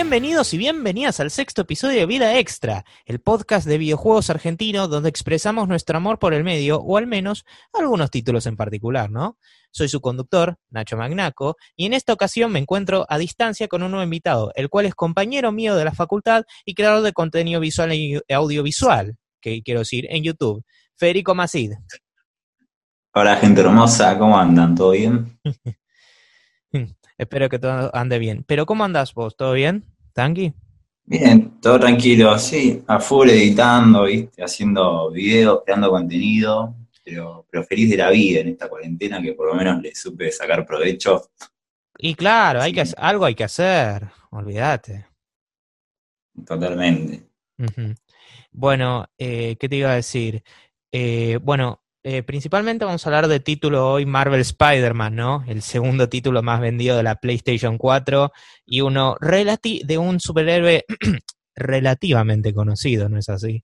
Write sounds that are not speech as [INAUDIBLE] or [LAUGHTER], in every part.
Bienvenidos y bienvenidas al sexto episodio de Vida Extra, el podcast de videojuegos argentino donde expresamos nuestro amor por el medio, o al menos algunos títulos en particular, ¿no? Soy su conductor, Nacho Magnaco, y en esta ocasión me encuentro a distancia con un nuevo invitado, el cual es compañero mío de la facultad y creador de contenido visual y audiovisual, que quiero decir, en YouTube, Federico Macid. Hola gente hermosa, ¿cómo andan? ¿Todo bien? [LAUGHS] Espero que todo ande bien. Pero ¿cómo andas vos? ¿Todo bien? ¿Tanqui? Bien, todo tranquilo, sí, a full editando, ¿viste? haciendo videos, creando contenido, pero, pero feliz de la vida en esta cuarentena que por lo menos le supe sacar provecho. Y claro, hay que, algo hay que hacer, olvídate. Totalmente. Bueno, eh, ¿qué te iba a decir? Eh, bueno, eh, principalmente vamos a hablar de título hoy Marvel Spider-Man, ¿no? El segundo título más vendido de la PlayStation 4 y uno de un superhéroe [CLEARS THROAT] relativamente conocido, ¿no es así?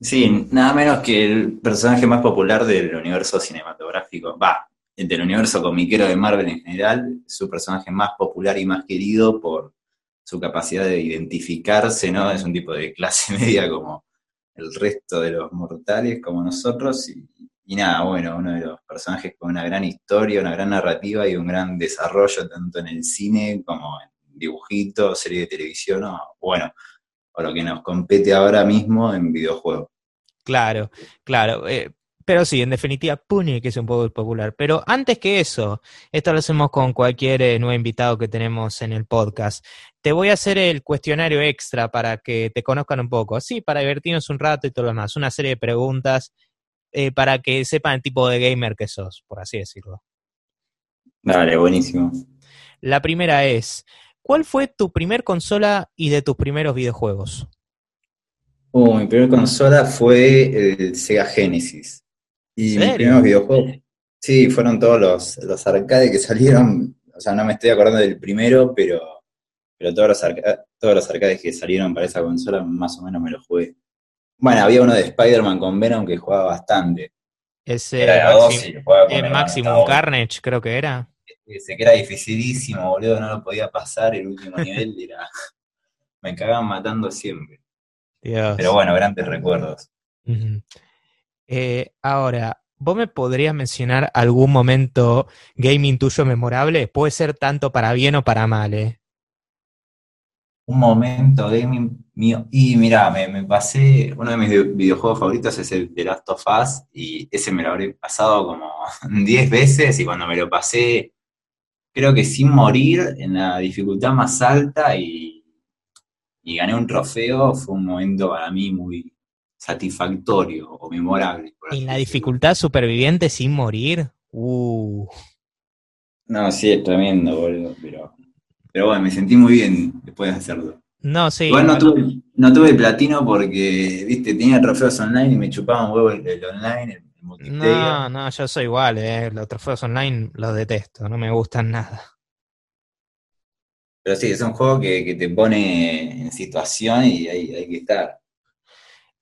Sí, nada menos que el personaje más popular del universo cinematográfico, va, del universo comiquero de Marvel en general, su personaje más popular y más querido por su capacidad de identificarse, ¿no? Es un tipo de clase [LAUGHS] media como el resto de los mortales como nosotros. Y, nada, bueno, uno de los personajes con una gran historia, una gran narrativa y un gran desarrollo tanto en el cine como en dibujitos, serie de televisión o, bueno, o lo que nos compete ahora mismo en videojuegos. Claro, claro. Eh, pero sí, en definitiva, Puni, que es un poco popular. Pero antes que eso, esto lo hacemos con cualquier eh, nuevo invitado que tenemos en el podcast. Te voy a hacer el cuestionario extra para que te conozcan un poco. Sí, para divertirnos un rato y todo lo demás. Una serie de preguntas eh, para que sepan el tipo de gamer que sos, por así decirlo. Dale, buenísimo. La primera es, ¿cuál fue tu primer consola y de tus primeros videojuegos? Uh, mi primera consola fue el Sega Genesis. Y mis primeros videojuegos, sí, fueron todos los, los arcades que [LAUGHS] salieron, o sea, no me estoy acordando del primero, pero, pero todos, los todos los arcades que salieron para esa consola más o menos me los jugué. Bueno, había uno de Spider-Man con Venom que jugaba bastante. Ese era el Maximum Carnage, creo que era. Ese que era dificilísimo, boludo, no lo podía pasar, el último [LAUGHS] nivel era... me cagaban matando siempre. Pero bueno, grandes recuerdos. Eh, ahora, ¿vos me podrías mencionar algún momento gaming tuyo memorable? Puede ser tanto para bien o para mal, ¿eh? Un momento gaming mío. Y mira, me, pasé. Uno de mis videojuegos favoritos es el The Last of Us. Y ese me lo habré pasado como [LAUGHS] 10 veces. Y cuando me lo pasé, creo que sin morir, en la dificultad más alta y, y gané un trofeo, fue un momento para mí muy, satisfactorio o memorable. ¿En la dificultad superviviente sin morir? Uh. No, sí, es tremendo, boludo, pero, pero bueno, me sentí muy bien después de hacerlo. No, sí. Igual no tuve, no tuve platino porque, viste, tenía trofeos online y me chupaba un huevo el, online, el, No, no, yo soy igual, eh. los trofeos online los detesto, no me gustan nada. Pero sí, es un juego que, te pone en situación y hay que estar.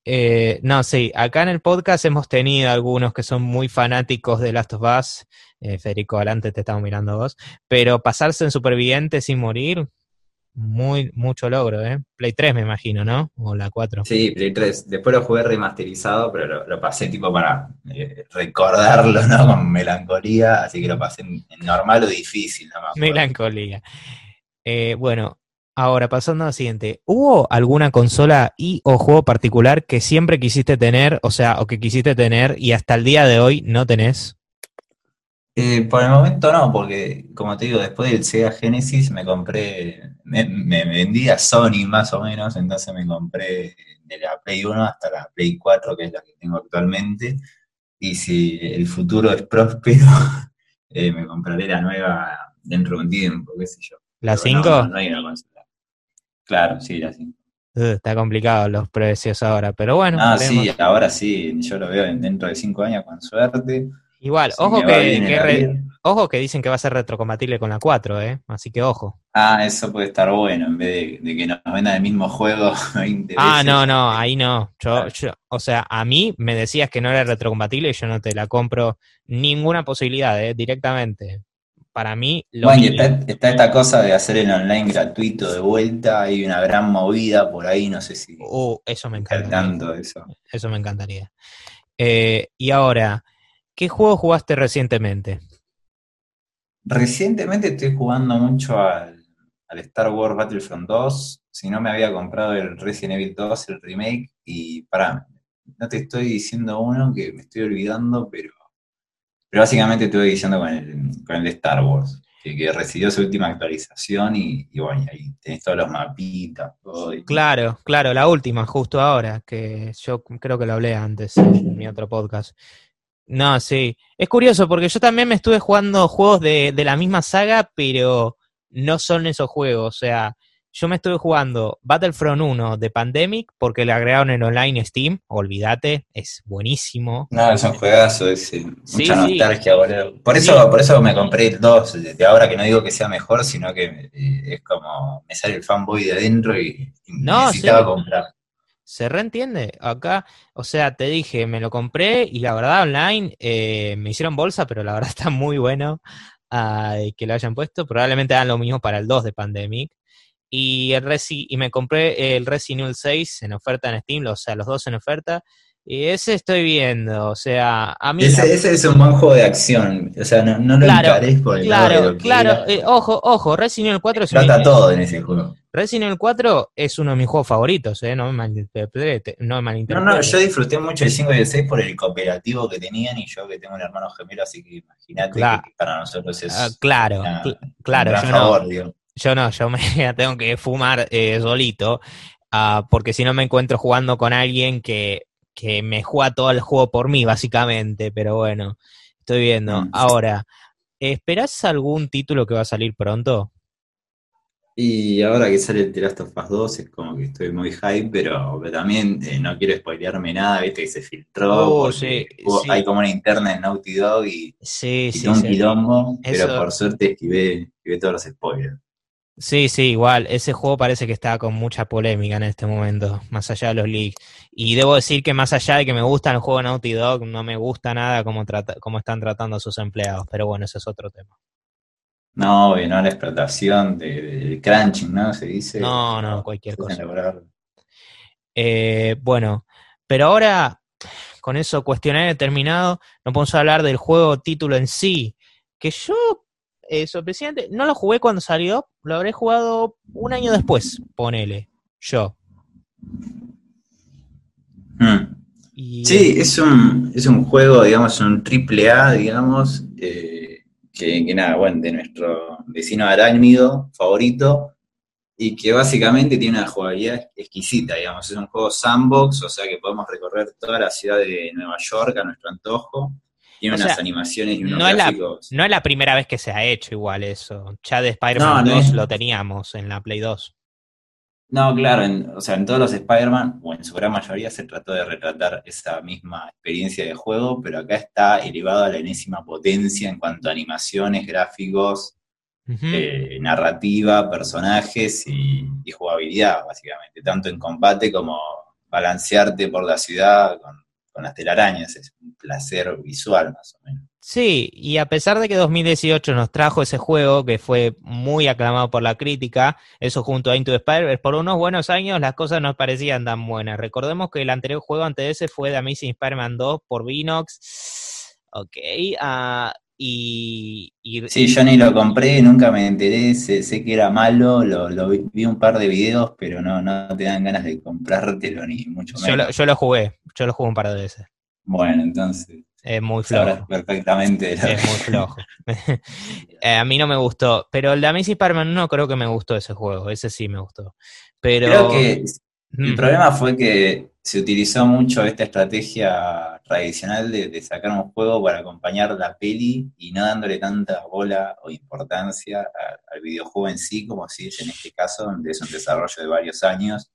Eh, no, sí, acá en el podcast hemos tenido algunos que son muy fanáticos de Last of Us. Eh, Federico, adelante te estamos mirando vos. Pero pasarse en superviviente sin morir, muy, mucho logro, ¿eh? Play 3 me imagino, ¿no? O la 4. Sí, Play 3. Después lo jugué remasterizado, pero lo, pasé tipo para eh, recordarlo, ¿no? Con melancolía, así que lo pasé en, normal o difícil, ¿no? Melancolía. Eh, bueno, Ahora, pasando a lo siguiente, ¿hubo alguna consola y o juego particular que siempre quisiste tener, o sea, o que quisiste tener y hasta el día de hoy no tenés? Eh, por el momento no, porque como te digo, después del Sega Genesis me compré, me, me, vendí a Sony más o menos, entonces me compré de la Play 1 hasta la Play 4, que es la que tengo actualmente, y si el futuro es próspero, [LAUGHS] eh, me compraré la nueva dentro de un tiempo, qué sé yo. ¿La 5? no hay una consola. Claro, sí, así. está complicado los precios ahora, pero bueno. Ah, sí, ahora sí, yo lo veo dentro de cinco años con suerte. Igual, ojo que, ojo que dicen que va a ser retrocompatible con la 4, ¿eh? Así que ojo. Ah, eso puede estar bueno, en vez de, que nos vendan el mismo juego [LAUGHS] 20 Ah, no, no, ahí no. Yo, yo, o sea, a mí me decías que no era retrocompatible y yo no te la compro ninguna posibilidad, ¿eh? Directamente. Para mí lo Bueno, y está, está esta cosa de hacer el online gratuito de vuelta, hay una gran movida por ahí, no sé si Uh, eso me encantaría. tanto eso. Eso me encantaría. Eh, y ahora, ¿qué juego jugaste recientemente? Recientemente estoy jugando mucho al, al Star Wars Battlefront 2. Si no me había comprado el Resident Evil 2, el remake, y para, no te estoy diciendo uno que me estoy olvidando, pero, pero básicamente estuve diciendo con el, con el de Star Wars, que, recibió su última actualización y, bueno, ahí tenés todos los mapitas, todo, Claro, claro, la última, justo ahora, que yo creo que lo hablé antes en mi otro podcast. No, sí. Es curioso porque yo también me estuve jugando juegos de, de la misma saga, pero no son esos juegos. O sea, yo me estuve jugando Battlefront 1 de Pandemic porque le agregaron en online Steam. Olvídate, es buenísimo. No, es un juegazo, es Sí, mucha sí. nostalgia, boludo. Por eso, por eso me compré el 2, de ahora que no digo que sea mejor, sino que eh, es como me sale el fanboy de adentro y, No, necesitaba comprar. ¿Se reentiende? Acá, o sea, te dije, me lo compré y la verdad online eh, me hicieron bolsa, pero la verdad [LAUGHS] está muy bueno ah, que lo hayan puesto. Probablemente hagan lo mismo para el 2 de Pandemic. Y, el Resi, y me compré el Resident Evil 6 en oferta en Steam, o sea, los dos en oferta. Y ese estoy viendo, o sea, a mí... la- Ese, ese es un buen juego de acción, o sea, no, no lo Claro, por el Claro, claro, eh, ojo, ojo, Resident Evil 4 es un- Trata todo en ese juego. Resident Evil 4 es uno de mis juegos favoritos, eh, no me malinterprete, no me No, no, yo disfruté mucho el 5 y el 6 por el cooperativo que tenían y yo que tengo un hermano gemelo, así que imagínate Claro. que para nosotros es Ah, claro, una- cl- un claro, gran no. favor, digo. Yo no, yo me [LAUGHS] tengo que fumar eh, solito, ah, porque si no me encuentro jugando con alguien que, que me juega todo el juego por mí, básicamente, pero bueno, estoy viendo. Mm. Ahora, ¿esperás algún título que va a salir pronto? Y ahora que sale el The Last of Us 2 es como que estoy muy hype, pero, pero también eh, no quiero spoilearme nada, viste que se filtró, Oh, porque sí, hubo- sí. hay como una interna en Naughty Dog y, Sí, y un quilombo, pero por suerte esquivé, esquivé todos los spoilers. Sí, sí, igual. Ese juego parece que está con mucha polémica en este momento, más allá de los leaks. Y debo decir que más allá de que me gusta el juego Naughty Dog, no me gusta nada cómo, trata, cómo están tratando a sus empleados. Pero bueno, ese es otro tema. No, y no la explotación de- crunching, ¿no? Se dice. No, no, cualquier cosa. Eh, bueno, pero ahora, con eso cuestionario terminado, no podemos hablar del juego título en sí. Que yo, eh, sorpresivamente, no lo jugué cuando salió, lo habré jugado un año después, ponele, yo. Mm. Y, Sí, es un, es un juego, digamos, un triple A, digamos, eh, que, que nada, bueno, de nuestro vecino arácnido favorito, y que básicamente tiene una jugabilidad exquisita, digamos, es un juego sandbox, o sea que podemos recorrer toda la ciudad de Nueva York a nuestro antojo, tiene O unas sea, animaciones y unos no es la- gráficos. No es la primera vez que se ha hecho igual eso. Ya de Spider-Man No, no 2 es- lo teníamos en la Play 2. No, claro, en- o sea, en todos los Spider-Man, o en su gran mayoría, se trató de retratar esa misma experiencia de juego, pero acá está elevado a la enésima potencia en cuanto a animaciones, gráficos, eh, narrativa, personajes y, y jugabilidad, básicamente, tanto en combate como balancearte por la ciudad con, con las telarañas, es un placer visual más o menos. Sí, y a pesar de que 2018 nos trajo ese juego que fue muy aclamado por la crítica, eso junto a Into the Spider-Verse, por unos buenos años las cosas no parecían tan buenas. Recordemos que el anterior juego antes de ese fue The Amazing Spider-Man 2 por Vinox. Ok, ah, y, y- Sí, yo ni lo compré, nunca me enteré, sé, sé que era malo, lo, lo vi, vi un par de videos, pero no, no te dan ganas de comprártelo ni mucho yo, lo, menos. yo lo jugué, yo lo jugué un par de veces. Bueno, entonces Es muy flojo. perfectamente Es muy flojo. [LAUGHS] Eh, a mí no me gustó, pero el de Amazing Spider-Man 1 creo que me gustó ese juego, ese sí me gustó. Pero Creo que el Mm, problema fue que se utilizó mucho esta estrategia tradicional de, de sacar un juego para acompañar la peli y no dándole tanta bola o importancia a- al videojuego en sí, como si es en este caso, donde es un desarrollo de varios años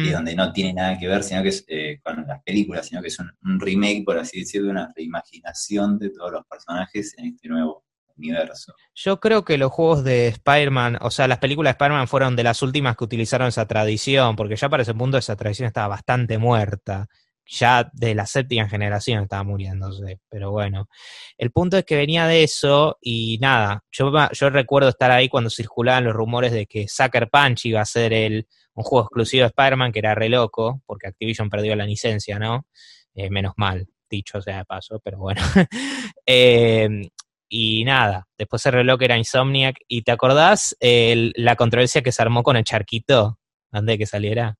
y donde no tiene nada que ver sino que es, eh, con las películas, sino que es un, un remake, por así decirlo, una reimaginación de todos los personajes en este nuevo universo. Yo creo que los juegos de Spider-Man, o sea, las películas de Spider-Man fueron de las últimas que utilizaron esa tradición, porque ya para ese punto esa tradición estaba bastante muerta. ya de la séptima generación estaba muriéndose, pero bueno. El punto es que venía de eso y nada, yo, recuerdo estar ahí cuando circulaban los rumores de que Sucker Punch iba a ser el, un juego exclusivo de Spider-Man, que era re loco, porque Activision perdió la licencia, ¿no? Eh, menos mal, dicho sea de paso, pero bueno. [LAUGHS] eh, y nada, después se reveló que era Insomniac. ¿Y te acordás la controversia que se armó con el charquito antes de que saliera?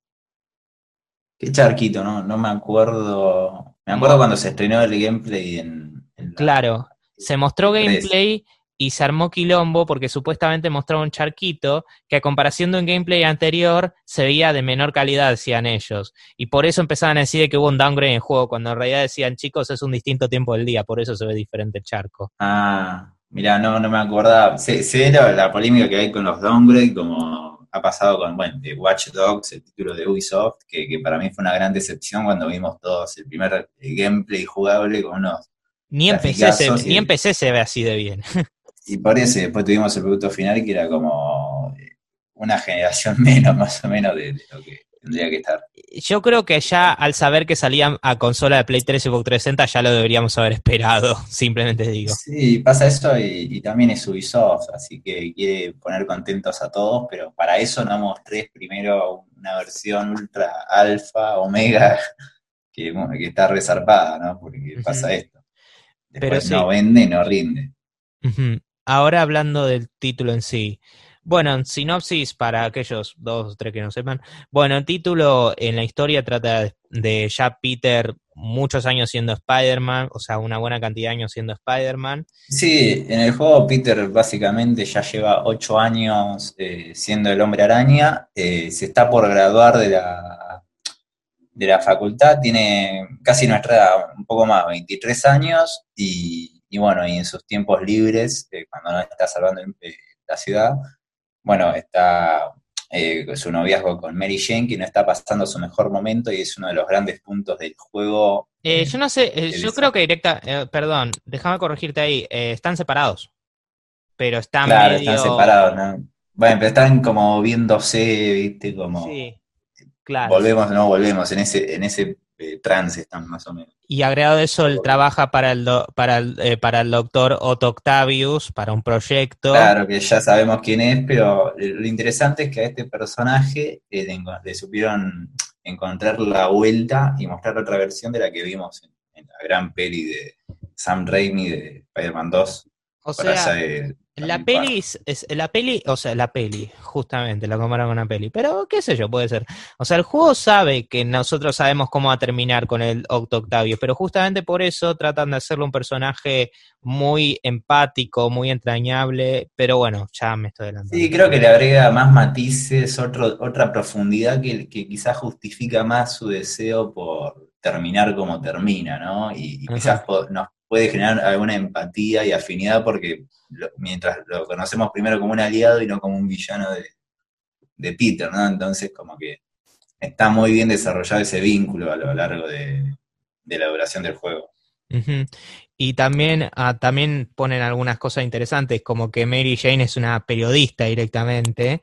¿Qué charquito? No, no me acuerdo. Me acuerdo cuando se estrenó el gameplay en. claro, se mostró gameplay y se armó quilombo porque supuestamente mostraba un charquito que a comparación de un gameplay anterior se veía de menor calidad, decían ellos. Y por eso empezaban a decir que hubo un downgrade en el juego, cuando en realidad decían, chicos, es un distinto tiempo del día, por eso se ve diferente el charco. Ah, mira, no, no me acordaba. Se, ve la, polémica que hay con los downgrades, como ha pasado con, bueno, de Watch Dogs, el título de Ubisoft, que, que para mí fue una gran decepción cuando vimos todos el primer gameplay jugable con unos ni en, PC ni en PC se ve así de bien. [LAUGHS] y por eso después tuvimos el producto final que era como eh, una generación [LAUGHS] menos, más o menos, de, lo que tendría que estar. Yo creo que ya al saber que salían a consola de Play 3 y Xbox 360 ya lo deberíamos haber esperado, [LAUGHS] simplemente digo. Sí, pasa eso y, también es Ubisoft, así que quiere poner contentos a todos, pero para eso no mostré primero una versión ultra alfa, omega, [LAUGHS] que, que está resarpada, ¿no? Porque pasa esto. Después pero no vende, no rinde ahora hablando del título en sí. Bueno, en sinopsis, para aquellos dos o tres que no sepan, bueno, el título en la historia trata de ya Peter muchos años siendo Spider-Man, o sea, una buena cantidad de años siendo Spider-Man. Sí, en el juego Peter básicamente ya lleva ocho años eh, siendo el hombre araña, eh, se está por graduar de la, de la facultad, tiene casi nuestra edad, un poco más, 23 años, y y bueno, y en sus tiempos libres, eh, cuando no está salvando eh, la ciudad, bueno, está eh, su noviazgo con Mary Jane, que no está pasando su mejor momento y es uno de los grandes puntos del juego. yo no sé, yo creo que directa, perdón, déjame corregirte ahí, están separados, pero están Claro, están separados, ¿no? Bueno, pero están como viéndose, viste, como... Sí, claro. Volvemos, no volvemos, en ese, en ese trance están más o menos. Y agregado eso, él trabaja para el, para, el, eh, para el doctor Otto Octavius, para un proyecto. Claro, que ya sabemos quién es, pero lo interesante es que a este personaje eh, le, supieron encontrar la vuelta y mostrar otra versión de la que vimos en, la gran peli de Sam Raimi de Spider-Man 2. O sea, la peli es, la peli, o sea, la peli, justamente, la comparan con una peli. Pero qué sé yo, puede ser. O sea, el juego sabe que nosotros sabemos cómo va a terminar con el Octo Octavio, pero justamente por eso tratan de hacerlo un personaje muy empático, muy entrañable, pero bueno, ya me estoy adelantando. Sí, creo que le agrega más matices, otro, otra profundidad que, que quizás justifica más su deseo por terminar como termina, ¿no? Y, quizás nos puede generar alguna empatía y afinidad porque mientras lo conocemos primero como un aliado y no como un villano de, Peter, ¿no? Entonces como que está muy bien desarrollado ese vínculo a lo largo de, la duración del juego. Y también, ah, también ponen algunas cosas interesantes, como que Mary Jane es una periodista directamente,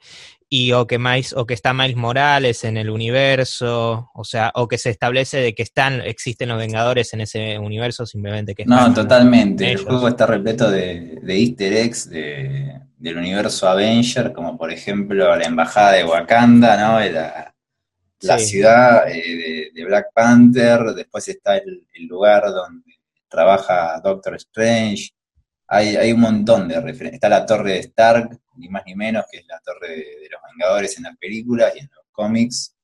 y o que Miles, o que está Miles Morales en el universo, o sea, o que se establece de que están, existen los Vengadores en ese universo, simplemente que No, totalmente. El juego está repleto de, easter eggs del universo Avenger, como por ejemplo la embajada de Wakanda, ¿no? La, la ciudad eh, de, Black Panther, después está el, el lugar donde trabaja Doctor Strange, hay, un montón de referencias. Está la torre de Stark, ni más ni menos, que es la torre de, los Vengadores en las películas y en los cómics.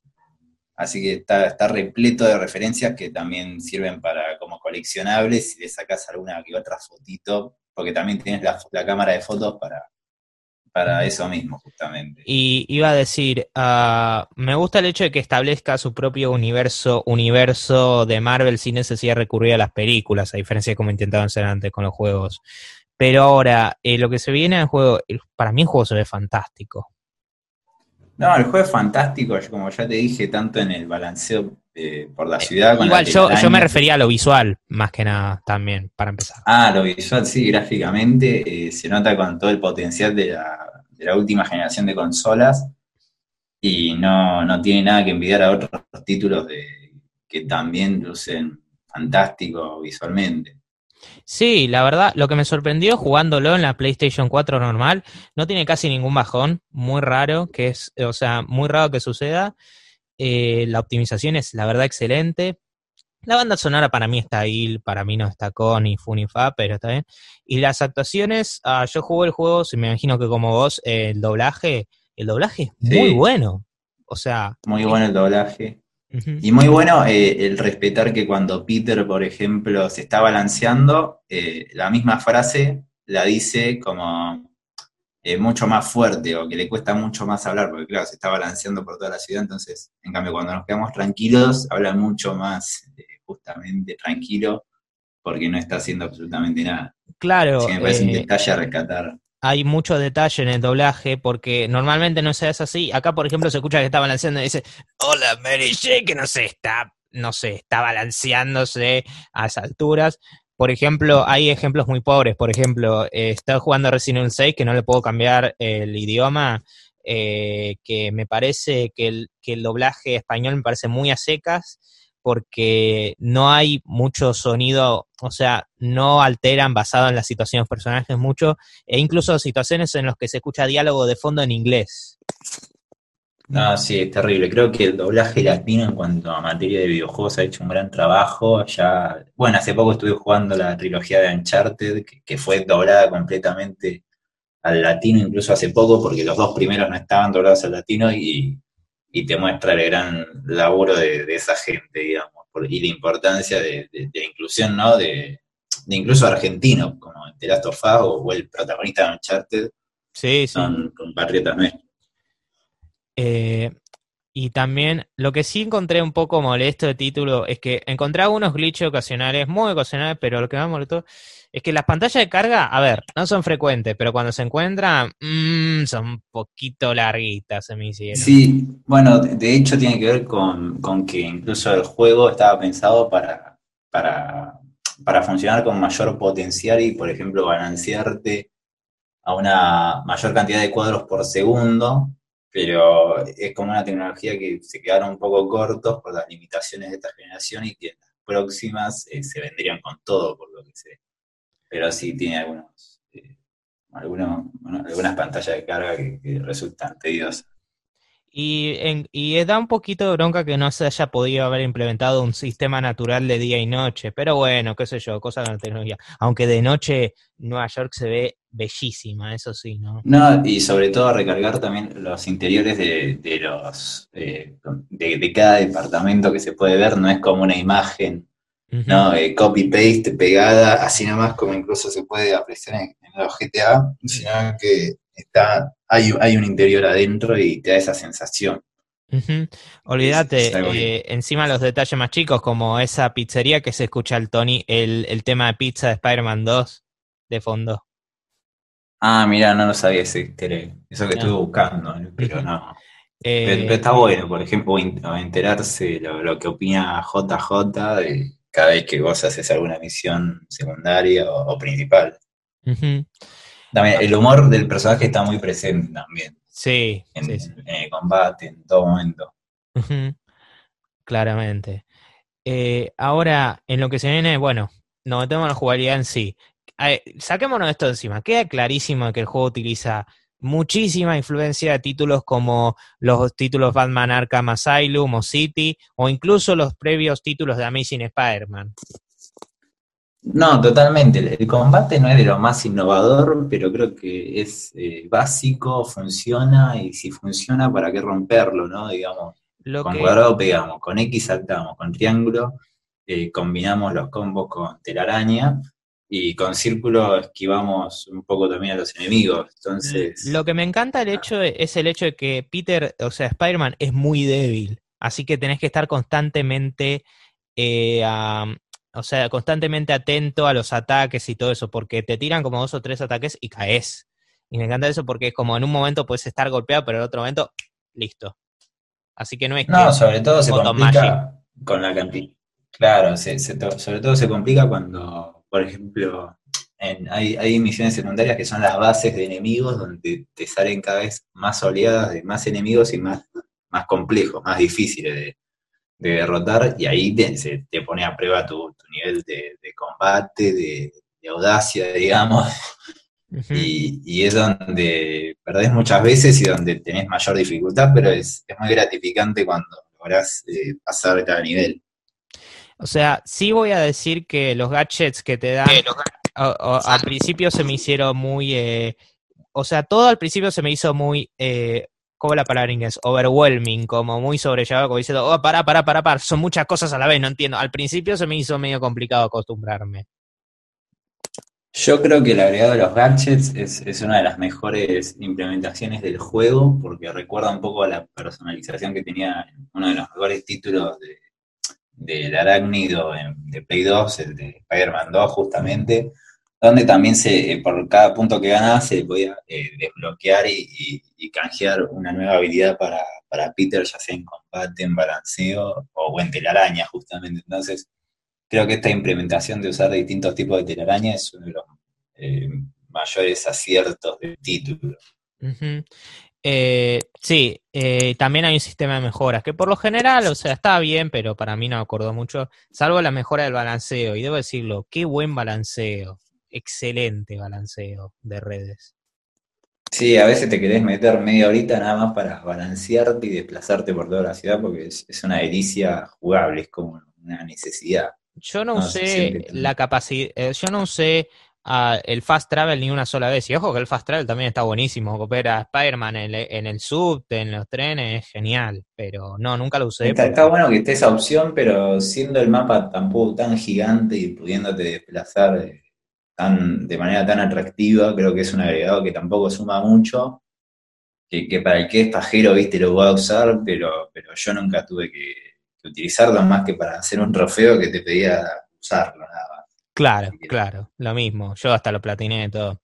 Así que está, está repleto de referencias que también sirven para como coleccionables si le sacas alguna que otra fotito, porque también tienes la, cámara de fotos para, para eso mismo, justamente. Y iba a decir, ah, me gusta el hecho de que establezca su propio universo, universo de Marvel sin necesidad de recurrir a las películas, a diferencia de como intentaban hacer antes con los juegos. Pero ahora, eh, lo que se viene al juego, para mí el juego se ve fantástico. No, el juego es fantástico, como ya te dije, tanto en el balanceo eh, por la eh, ciudad. igual, yo, yo, me refería a lo visual, más que nada, también, para empezar. Ah, lo visual, sí, gráficamente se nota con todo el potencial de la, de la última generación de consolas y no, no, tiene nada que envidiar a otros títulos de, que también lucen fantástico visualmente. Sí, la verdad, lo que me sorprendió jugándolo en la PlayStation 4 normal, no tiene casi ningún bajón, muy raro, que es, o sea, muy raro que suceda. Eh, la optimización es, la verdad, excelente. La banda sonora para mí está ahí, para mí no está con ni fu ni fa, pero está bien. Y las actuaciones, ah, yo jugué el juego, si me imagino que como vos, el doblaje, el doblaje es muy bueno. O sea. Muy bueno el doblaje. Y muy bueno eh, el respetar que cuando Peter, por ejemplo, se está balanceando, eh, la misma frase la dice como eh, mucho más fuerte o que le cuesta mucho más hablar, porque claro, se está balanceando por toda la ciudad, entonces, en cambio, cuando nos quedamos tranquilos, habla mucho más justamente tranquilo, porque no está haciendo absolutamente nada. Claro. Sí, me parece un detalle a rescatar hay mucho detalle en el doblaje porque normalmente no se hace así. Acá, por ejemplo, se escucha que está balanceando y dice, hola Mary Jane, que no sé, está, no sé, está balanceándose a esas alturas. Por ejemplo, hay ejemplos muy pobres. Por ejemplo, eh, estoy jugando Resident Evil 6 que no le puedo cambiar el idioma, eh, que me parece que el doblaje español me parece muy a secas porque no hay mucho sonido, o sea, no alteran basado en las situaciones personajes mucho, e incluso situaciones en las que se escucha diálogo de fondo en inglés. No, sí, es terrible. Creo que el doblaje latino en cuanto a materia de videojuegos ha hecho un gran trabajo. Ya, bueno, hace poco estuve jugando la trilogía de Uncharted, que, fue doblada completamente al latino, incluso hace poco, porque los dos primeros no estaban doblados al latino y y te muestra el gran laburo de, esa gente, digamos, y la importancia de, la inclusión, ¿no? De, incluso argentinos, como The Last of Us o, el protagonista de Uncharted, sí, son compatriotas nuestros. Eh, y también lo que sí encontré un poco molesto de título es que encontré algunos glitches ocasionales, muy ocasionales, pero lo que más molestó es que las pantallas de carga, a ver, no son frecuentes, pero cuando se encuentran, mmm, son un poquito larguitas, se me hicieron. Sí, bueno, de hecho tiene que ver con, que incluso el juego estaba pensado para, para, funcionar con mayor potencial y, por ejemplo, balancearte a una mayor cantidad de cuadros por segundo, pero es como una tecnología que se quedaron un poco cortos por las limitaciones de esta generación y que en las próximas eh, se vendrían con todo, por lo que sé pero sí tiene algunos, eh, algunas pantallas de carga que, resultan tediosas. Y, en, y da un poquito de bronca que no se haya podido haber implementado un sistema natural de día y noche, pero bueno, qué sé yo, cosas de la tecnología. Aunque de noche Nueva York se ve bellísima, eso sí, ¿no? No, y sobre todo recargar también los interiores de, los eh, de, cada departamento que se puede ver, no es como una imagen ¿no? Eh, copy-paste, pegada, así nada más como incluso se puede apreciar en, los GTA, sino que está, hay, hay un interior adentro y te da esa sensación. Olvídate, eh, encima los detalles más chicos, como esa pizzería que se escucha el Tony, el, tema de pizza de Spider-Man 2 de fondo. Ah, mira, no lo sabía ese Eso que estuve buscando, pero no. pero, eh, está bueno, por ejemplo, enterarse lo, lo que opina JJ de, cada vez que vos haces alguna misión secundaria o, principal. También el humor del personaje está muy presente también. Sí. En, el combate, en todo momento. Claramente. Eh, ahora, en lo que se viene, bueno, nos metemos en la jugabilidad en sí. saquémonos esto de encima. Queda clarísimo que el juego utiliza muchísima influencia de títulos como los títulos Batman Arkham Asylum o City, o incluso los previos títulos de Amazing Spider-Man. No, totalmente. El combate no es de lo más innovador, pero creo que es eh, básico, funciona, y si funciona, ¿para qué romperlo, no? Digamos, con cuadrado pegamos, con X saltamos, con triángulo eh, combinamos los combos con telaraña, y con círculo esquivamos un poco también a los enemigos. Entonces. Lo que me encanta el hecho es el hecho de que Peter, o sea, Spider-Man es muy débil. Así que tenés que estar constantemente. Eh, o sea, constantemente atento a los ataques y todo eso, porque te tiran como dos o tres ataques y caes. Y me encanta eso porque es como en un momento puedes estar golpeado, pero en otro momento, listo. Así que no es no, sobre todo se complica con la cantidad. Claro, sobre todo se complica cuando por ejemplo, hay, misiones secundarias que son las bases de enemigos, donde te salen cada vez más oleadas de más enemigos y más, más complejos, más difíciles derrotar y ahí te, se, te pone a prueba tu, nivel de, combate, de, audacia, [LAUGHS] digamos. y, es donde perdés muchas veces y donde tenés mayor dificultad, pero es, muy gratificante cuando lográs eh, pasar cada nivel. O sea, sí voy a decir que los gadgets que te dan al principio se me hicieron muy... Eh, o sea, todo al principio se me hizo muy... Eh, ¿Cómo la palabra en inglés? Overwhelming, como muy sobrellevado, como diciendo, oh, para, para, para, para, son muchas cosas a la vez, no entiendo. Al principio se me hizo medio complicado acostumbrarme. Yo creo que el agregado de los gadgets es, una de las mejores implementaciones del juego, porque recuerda un poco a la personalización que tenía uno de los mejores títulos de, del arácnido de Play 2, el de Spider-Man 2 justamente, donde también se, eh, por cada punto que ganaba se podía eh, desbloquear y, canjear una nueva habilidad para, Peter, ya sea en combate, en balanceo o en telaraña justamente. Entonces, creo que esta implementación de usar distintos tipos de telaraña es uno de los eh, mayores aciertos del título. Eh, sí, eh, también hay un sistema de mejoras, que por lo general, o sea, está bien, pero para mí no me acordó mucho, salvo la mejora del balanceo. Y debo decirlo, qué buen balanceo, excelente balanceo de redes. Sí, a veces te querés meter media horita nada más para balancearte y desplazarte por toda la ciudad porque es, una delicia jugable, es como una necesidad. Yo no, usé la capacidad, eh, yo no usé el fast travel ni una sola vez. Y ojo que el fast travel también está buenísimo. Coopera Spider-Man en, en, el sub, en los trenes, es genial. Pero no, nunca lo usé. Está, bueno que esté esa opción, pero siendo el mapa tampoco tan gigante y pudiéndote desplazar eh, tan, de manera tan atractiva, creo que es un agregado que tampoco suma mucho. Que, para el que es pajero, viste, lo voy a usar, pero, pero yo nunca tuve que, que utilizarlo más que para hacer un trofeo que te pedía usarlo, Claro, claro, lo mismo. Yo hasta lo platiné todo.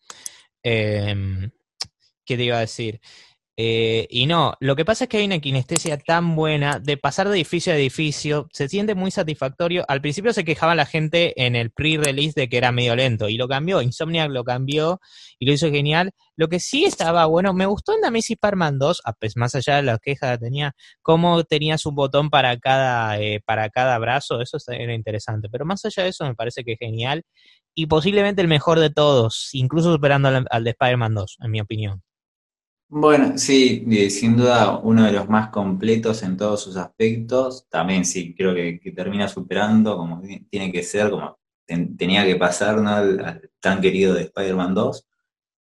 Em, ¿Qué te iba a decir? Eh, y no, lo que pasa es que hay una kinestesia tan buena de pasar de edificio a edificio, se siente muy satisfactorio. Al principio se quejaba la gente en el pre-release de que era medio lento y lo cambió, Insomniac lo cambió y lo hizo genial. Lo que sí estaba bueno, me gustó en Amazing Spider-Man 2, más allá de las quejas que tenía, cómo tenías un botón para cada, eh, para cada brazo, eso era interesante. Pero más allá de eso me parece que es genial y posiblemente el mejor de todos, incluso superando al, al de Spider-Man 2, en mi opinión. Bueno, sí, sin duda uno de los más completos en todos sus aspectos. También sí, creo que, termina superando como tiene que ser, como tenía que pasar al, tan querido de Spider-Man 2.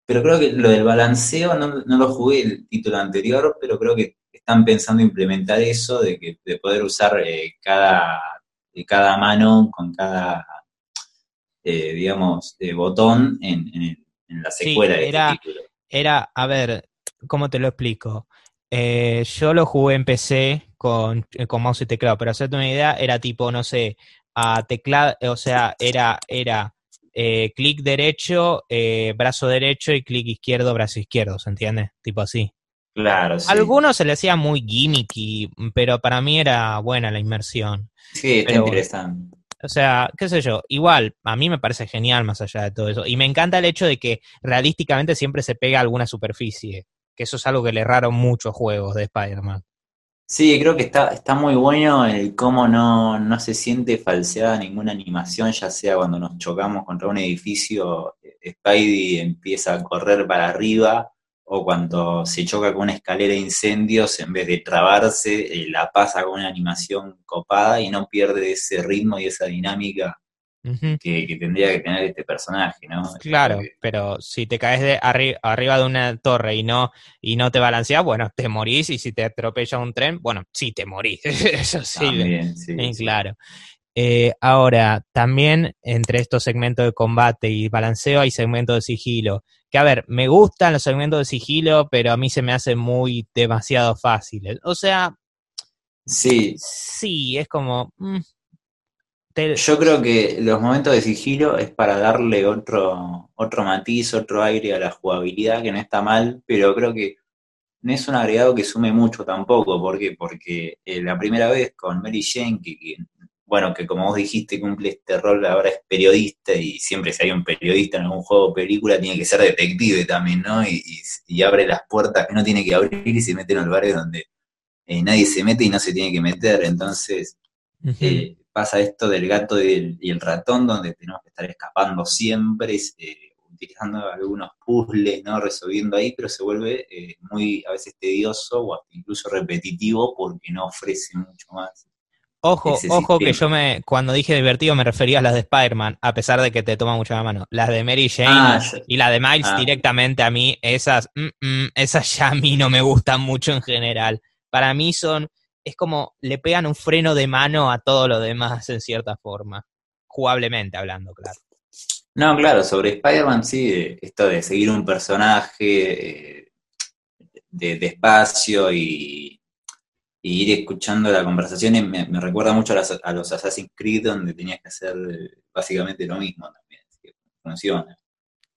Pero creo que lo del balanceo no, lo jugué el título anterior, pero creo que están pensando implementar eso de que de poder usar eh, cada, cada mano con cada, eh, digamos, eh, botón en, la secuela de este título. Era, a ver, ¿cómo te lo explico? Eh, yo lo jugué en PC con, eh, con mouse y teclado, pero hacerte una idea, era tipo, no sé, a teclado, o sea, era, era eh, clic derecho, brazo derecho y clic izquierdo, brazo izquierdo, ¿se entiende? Tipo así. Claro, sí. algunos se le hacía muy gimmicky, pero para mí era buena la inmersión. Sí, está interesante. O sea, qué sé yo, igual, a mí me parece genial más allá de todo eso. Y me encanta el hecho de que realísticamente siempre se pega a alguna superficie que eso es algo que le erraron muchos juegos de Spider-Man. Sí, creo que está, está muy bueno el cómo no, no se siente falseada ninguna animación, ya sea cuando nos chocamos contra un edificio, eh, Spidey empieza a correr para arriba, o cuando se choca con una escalera de incendios, en vez de trabarse, eh, la pasa con una animación copada y no pierde ese ritmo y esa dinámica que, tendría que tener este personaje, ¿no? Claro, pero si te caes de arriba de una torre y no, y no te balanceas, bueno, te morís, y si te atropella un tren, bueno, sí te morís, [LAUGHS] eso sí, sí, claro. Eh, ahora, también entre estos segmentos de combate y balanceo hay segmentos de sigilo. Que a ver, me gustan los segmentos de sigilo, pero a mí se me hacen muy demasiado fáciles. O sea, sí, sí, es como, mm, yo creo que los momentos de sigilo es para darle otro, otro matiz, otro aire a la jugabilidad, que no está mal, pero creo que no es un agregado que sume mucho tampoco. ¿Por qué? Porque eh, la primera vez con Mary Jane, que, bueno, que como vos dijiste, cumple este rol, ahora es periodista, y siempre si hay un periodista en algún juego o película, tiene que ser detective también, ¿no? Y, y, abre las puertas que no tiene que abrir y se mete en lugares donde eh, nadie se mete y no se tiene que meter. Entonces eh, pasa esto del gato y el, ratón, donde tenemos que estar escapando siempre, eh, utilizando algunos puzzles, ¿no? Resolviendo ahí, pero se vuelve muy a veces tedioso o incluso repetitivo porque no ofrece mucho más. Ojo, ojo que yo me, cuando dije divertido me refería a las de Spider-Man, a pesar de que te toma mucho la mano. Las de Mary Jane ah, y la de Miles ah. directamente a mí, esas, mm, mm, esas ya a mí no me gustan mucho en general. Para mí son, es como le pegan un freno de mano a todo lo demás en cierta forma. Jugablemente hablando, claro. No, claro, sobre Spider-Man sí, esto de seguir un personaje eh, de, de espacio y y ir escuchando la conversación me, me recuerda mucho a, los Assassin's Creed donde tenías que hacer básicamente lo mismo también, que funciona.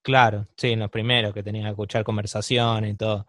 Claro, sí, los primeros que tenías que escuchar conversación y todo.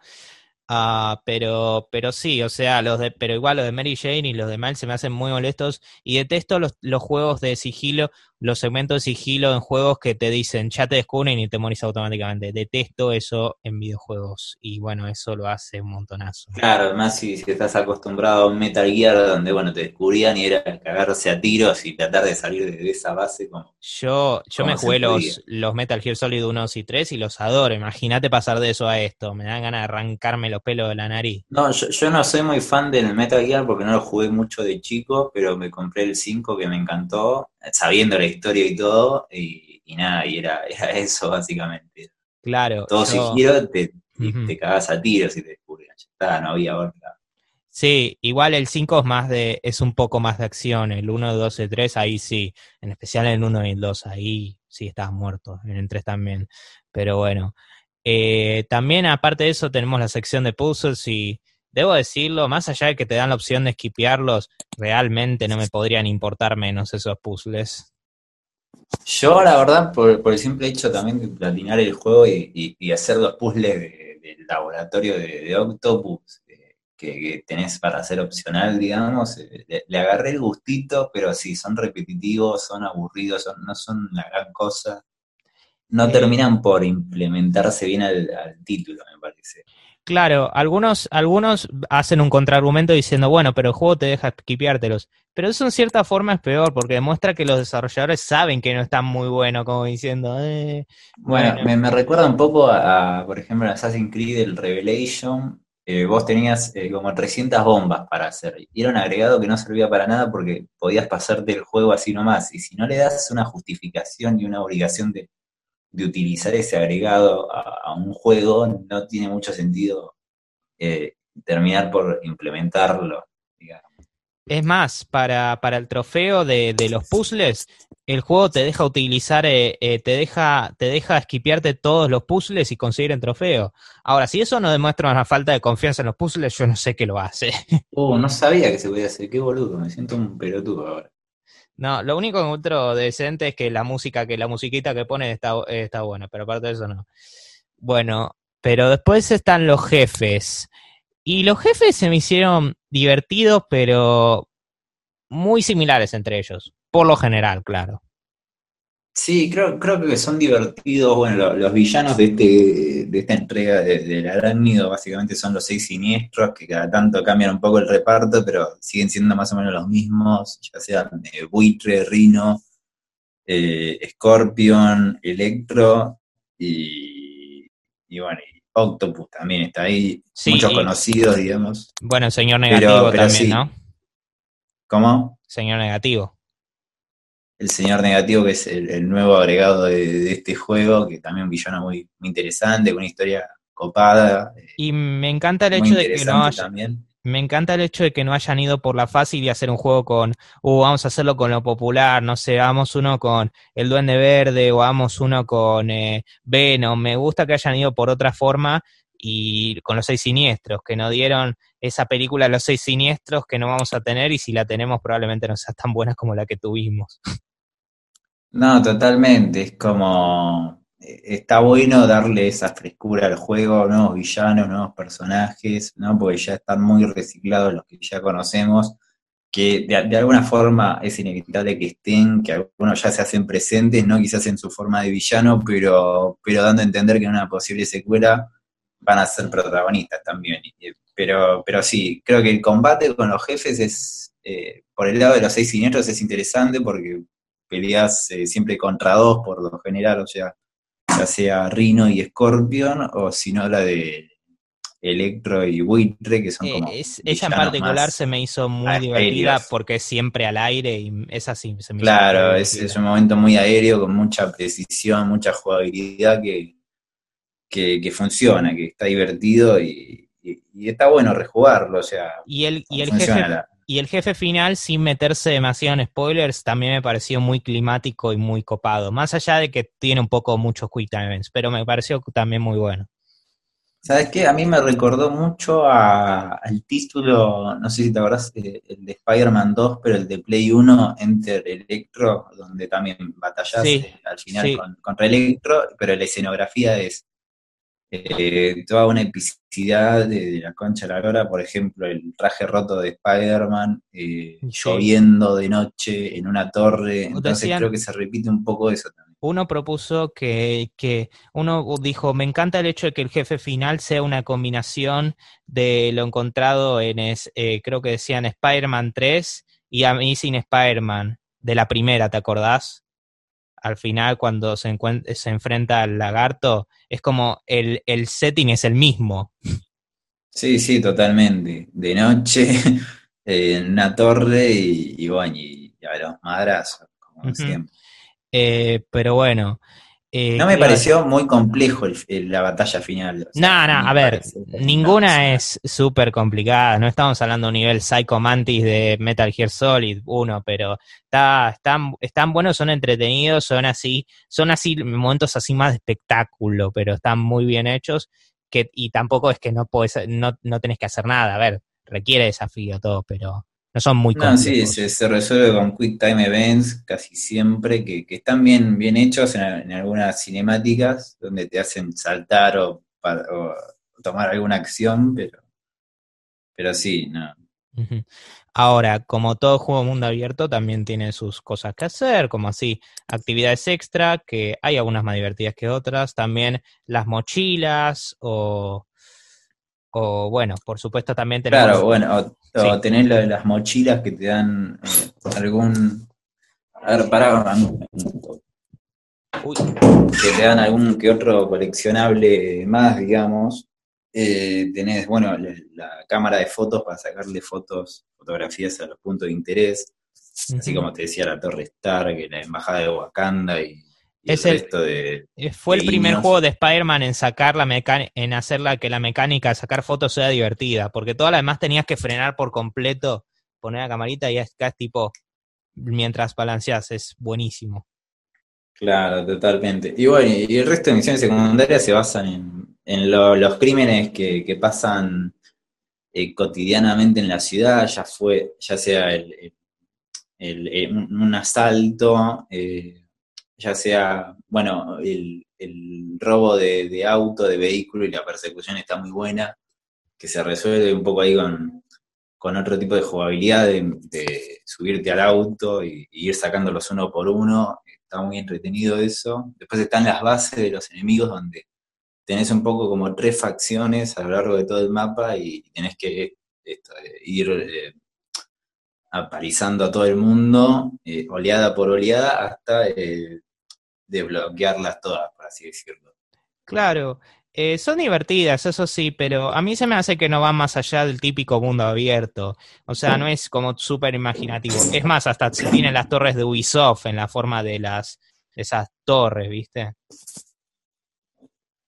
Ah, pero, pero sí, o sea, los de, pero igual los de Mary Jane y los de Miles se me hacen muy molestos y detesto los, los juegos de sigilo, los segmentos de sigilo en juegos que te dicen ya te descubren y te morís automáticamente. Detesto eso en videojuegos y bueno, eso lo hace un montonazo. Claro, además si, si estás acostumbrado a un Metal Gear donde bueno te descubrían y era cagarse a tiros y tratar de salir de, esa base como... Yo, yo me jugué los, los Metal Gear Solid 1 y 3 y los adoro. Imagínate pasar de eso a esto. Me dan ganas de arrancarme los pelos de la nariz. No, yo, no soy muy fan del Metal Gear porque no lo jugué mucho de chico, pero me compré el 5 que me encantó, sabiendo la historia y todo, y, nada, y era, [LAUGHS] era, eso básicamente. Claro. Todo yo... si te, te cagas a tiros y te descubrían. Ya está, no había otra. Sí, igual el 5 es más de, es un poco más de acción, el 1, 2 y 3, ahí sí, en especial en el 1 y el 2, ahí sí estás muerto, en el 3 también, pero bueno, eh, también, aparte de eso, tenemos la sección de puzzles y debo decirlo, más allá de que te dan la opción de esquipearlos, realmente no me podrían importar menos esos puzzles. Yo, la verdad, por, el simple hecho también de platinar el juego y, hacer los puzzles del laboratorio de, Octopus eh, que, tenés para hacer opcional, digamos, eh, le, agarré el gustito, pero sí, son repetitivos, son aburridos, no son la gran cosa no terminan por implementarse bien al, título, me parece. Claro, algunos, algunos hacen un contraargumento diciendo, bueno, pero el juego te deja skipeártelos. Pero eso en cierta forma es peor, porque demuestra que los desarrolladores saben que no están muy buenos, como diciendo, eh, bueno. me, recuerda un poco a, por ejemplo, Assassin's Creed, el Revelation. Eh, vos tenías eh, como 300 bombas para hacer. Y era un agregado que no servía para nada porque podías pasarte el juego así nomás. Y si no le das una justificación y una obligación de de utilizar ese agregado a, un juego, no tiene mucho sentido eh, terminar por implementarlo. Es más, para, el trofeo de, los puzzles, el juego te deja utilizar, eh, eh, te deja, te deja esquipearte todos los puzzles y conseguir el trofeo. Ahora, si eso no demuestra una falta de confianza en los puzzles, yo no sé qué lo hace. Oh, [LAUGHS] no sabía que se podía hacer, qué boludo, me siento un pelotudo ahora. No, lo único que encuentro decente es que la música, que la musiquita que pone está, está buena, pero aparte de eso no. Bueno, pero después están los jefes. Y los jefes se me hicieron divertidos, pero muy similares entre ellos, por lo general, claro. Sí, creo, creo que son divertidos. Bueno, los, villanos de, este, de esta entrega del de, arácnido básicamente son los seis siniestros, que cada tanto cambian un poco el reparto, pero siguen siendo más o menos los mismos, ya sean eh, Buitre, Rino, eh, Scorpion, Electro y, bueno, Octopus también está ahí. Muchos conocidos, digamos. Bueno, señor negativo también, ¿no? ¿Cómo? Señor negativo el señor negativo, que es el, nuevo agregado de, este juego, que también un villano muy, interesante, con una historia copada. Eh, y me encanta el hecho de que no Me encanta el hecho de que no hayan ido por la fácil y hacer un juego con, uh, vamos a hacerlo con lo popular, no sé, hagamos uno con el Duende Verde o hagamos uno con eh, Venom. Me gusta que hayan ido por otra forma y con los seis siniestros, que nos dieron esa película Los seis siniestros que no vamos a tener y si la tenemos probablemente no sea tan buena como la que tuvimos. [LAUGHS] No, totalmente. Es como. Eh, está bueno darle esa frescura al juego, nuevos villanos, nuevos personajes, ¿no? Porque ya están muy reciclados los que ya conocemos, que de, alguna forma es inevitable que estén, que algunos ya se hacen presentes, ¿no? Quizás en su forma de villano, pero, pero dando a entender que en una posible secuela van a ser protagonistas también. pero, pero sí, creo que el combate con los jefes es, eh, por el lado de los seis siniestros es interesante porque peleas eh, siempre contra dos por lo general, o sea, ya sea Rino y Scorpion, o si no la de Electro y Buitre, que son como. ella en particular se me hizo muy divertida porque es siempre al aire y es así. Se me claro, es, es, un momento muy aéreo, con mucha precisión, mucha jugabilidad que, que, funciona, que está divertido y, está bueno rejugarlo, o sea. Y el, y el jefe. Y el jefe final, sin meterse demasiado en spoilers, también me pareció muy climático y muy copado. Más allá de que tiene un poco muchos quick time events, pero me pareció también muy bueno. ¿Sabes qué? A mí me recordó mucho al título, no sé si te acordás, eh, el de Spider-Man 2, pero el de Play 1, Enter Electro, donde también batallas eh, al final contra Electro, pero la escenografía es eh, toda una epicidad de, la concha de la lora, por ejemplo, el traje roto de Spider-Man, eh, lloviendo de noche en una torre, entonces creo que se repite un poco eso también. Uno propuso que, que, uno dijo, me encanta el hecho de que el jefe final sea una combinación de lo encontrado en, eh, creo que decían Spider-Man 3 y Amazing Spider-Man, de la primera, ¿te acordás? Al final cuando se, se enfrenta al lagarto, es como el, el setting es el mismo. Sí, sí, totalmente. De noche, [LAUGHS] en una torre y, y bueno, y, a los madrazos, como siempre. Eh, pero bueno, eh, no me pareció muy complejo la batalla final. no, no, a ver, ninguna es súper complicada. No estamos hablando de un nivel Psycho Mantis de Metal Gear Solid 1, pero está, están, están buenos, son entretenidos, son así, son así momentos así más de espectáculo, pero están muy bien hechos. Que, y tampoco es que no puedes, no, no tenés que hacer nada. A ver, requiere desafío todo, pero no son muy No, sí, se, resuelve con Quick Time Events casi siempre, que, están bien, bien hechos en, algunas cinemáticas, donde te hacen saltar o, tomar alguna acción, pero, pero sí, no. Ahora, como todo juego mundo abierto, también tiene sus cosas que hacer, como así, actividades extra, que hay algunas más divertidas que otras, también las mochilas o o bueno, por supuesto también tenemos... Claro, bueno, o, tener las mochilas que te dan eh, algún... A ver, pará. Uy. Que te dan algún que otro coleccionable más, digamos. Eh, tenés, bueno, la, cámara de fotos para sacarle fotos, fotografías a los puntos de interés. Así como te decía la Torre Stark, la Embajada de Wakanda y es el, eh, fue el primer juego de Spider-Man en sacar la en hacerla que la mecánica de sacar fotos sea divertida, porque todas las demás tenías que frenar por completo, poner la camarita y acá es tipo mientras balanceas, es buenísimo. Claro, totalmente. Y bueno, y el resto de misiones secundarias se basan en, los crímenes que, pasan eh, cotidianamente en la ciudad, ya fue, ya sea el, un, asalto, eh, ya sea, bueno, el, robo de, auto, de vehículo y la persecución está muy buena, que se resuelve un poco ahí con, otro tipo de jugabilidad, de, subirte al auto y, ir sacándolos uno por uno, está muy entretenido eso. Después están las bases de los enemigos donde tenés un poco como tres facciones a lo largo de todo el mapa y tenés que ir eh, aparizando a todo el mundo, eh, oleada por oleada, hasta eh, desbloquearlas todas, por así decirlo. Claro, eh, son divertidas, eso sí, pero a mí se me hace que no van más allá del típico mundo abierto. O sea, no es como súper imaginativo. Es más, hasta se tienen las torres de Ubisoft en la forma de las esas torres, ¿viste?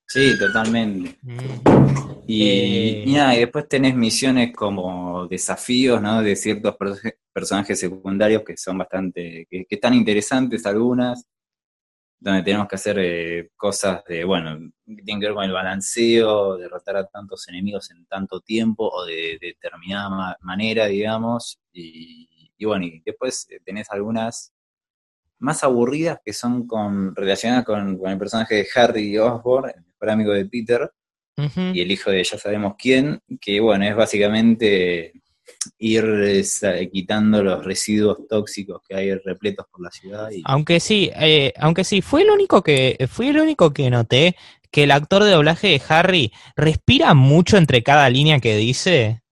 Sí, totalmente. Mm. Y, y, después tenés misiones como desafíos, ¿no? De ciertos personajes secundarios que son bastante, que están interesantes algunas, donde tenemos que hacer eh, cosas de, bueno, que tienen que ver con el balanceo, derrotar a tantos enemigos en tanto tiempo o de, determinada manera, digamos. Y, bueno, y después eh, tenés algunas más aburridas que son con relacionadas con, el personaje de Harry Osborn, el mejor amigo de Peter, y el hijo de ya sabemos quién, que bueno, es básicamente ir eh, quitando los residuos tóxicos que hay repletos por la ciudad. Y... Aunque sí, eh, aunque sí, fue el único que, fui el único que noté que el actor de doblaje de Harry respira mucho entre cada línea que dice.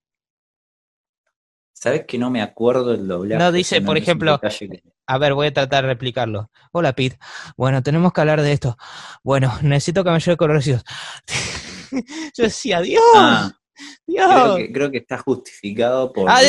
¿Sabes que no me acuerdo el doblaje? No, dice, por ejemplo, a ver, voy a tratar de replicarlo. Hola, Pete. Bueno, tenemos que hablar de esto. Bueno, necesito que me lleve con [LAUGHS] Yo decía, Dios. Ah, [LAUGHS] Dios. Creo que, está justificado por. Ah,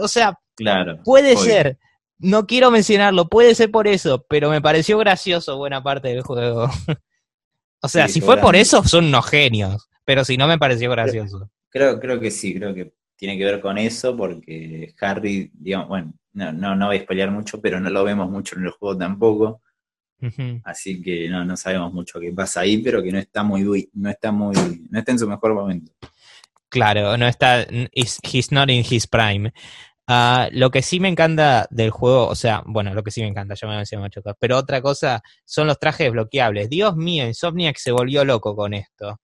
o sea, claro, puede ser. No quiero mencionarlo, puede ser por eso, pero me pareció gracioso buena parte del juego. [LAUGHS] o sea, si fue por eso, son unos genios. Pero si no, me pareció gracioso. Creo, creo que sí, creo que tiene que ver con eso, porque Harry, digamos, bueno, no, no, no voy a spoilear mucho, pero no lo vemos mucho en el juego tampoco. Así que no, no sabemos mucho qué pasa ahí, pero que no está muy, no está muy, no está en su mejor momento. Claro, no está, he's not in his prime. Uh, lo que sí me encanta del juego, o sea, bueno, lo que sí me encanta, ya me decía mucho pero otra cosa son los trajes bloqueables. Dios mío, Insomniac se volvió loco con esto.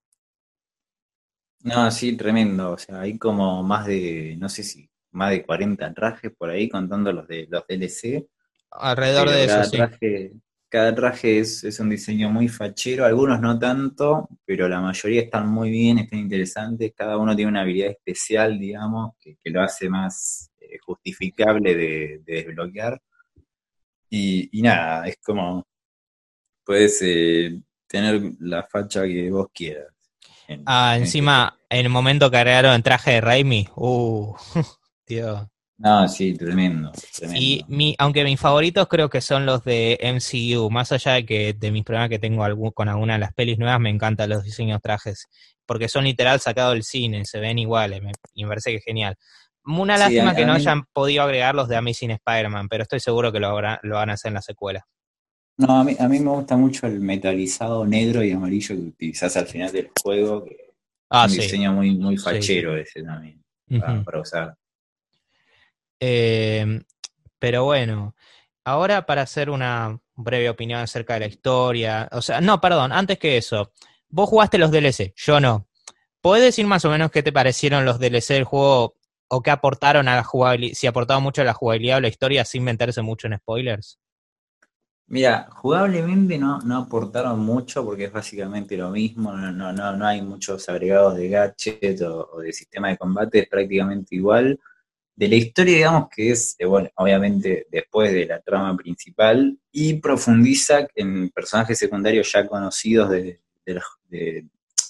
No, sí, tremendo. O sea, hay como más de, no sé si más de 40 trajes por ahí, contando los de los DLC. Alrededor de eso, traje, Cada traje es, un diseño muy fachero, algunos no tanto, pero la mayoría están muy bien, están interesantes. Cada uno tiene una habilidad especial, digamos, que, lo hace más eh, justificable de, desbloquear. Y, nada, es como, puedes eh, tener la facha que vos quieras. ah, encima, en el momento que agregaron el traje de Raimi, uh, [LAUGHS] No, sí, tremendo, Y mi, aunque mis favoritos creo que son los de MCU, más allá de que de mis problemas que tengo con alguna de las pelis nuevas, me encantan los diseños trajes, porque son literal sacados del cine, se ven iguales, me, y me parece que es genial. Una lástima que no hayan podido agregar los de Amazing Spider-Man, pero estoy seguro que lo, lo van a hacer en la secuela. No, a mí, a mí me gusta mucho el metalizado negro y amarillo que utilizas al final del juego, que ah, es un diseño muy, muy fachero ese también, para usar. Eh, pero bueno, ahora para hacer una breve opinión acerca de la historia, o sea, no, perdón, antes que eso, vos jugaste los DLC, yo no. ¿Puedes decir más o menos qué te parecieron los DLC del juego o qué aportaron a la jugabilidad, si aportaron mucho a la jugabilidad o la historia sin meterse mucho en spoilers? Mira, jugablemente no, no aportaron mucho porque es básicamente lo mismo, no, no, no, hay muchos agregados de gadget o, de sistema de combate, es prácticamente igual de la historia, digamos, que es, eh, bueno, obviamente después de la trama principal, y profundiza en personajes secundarios ya conocidos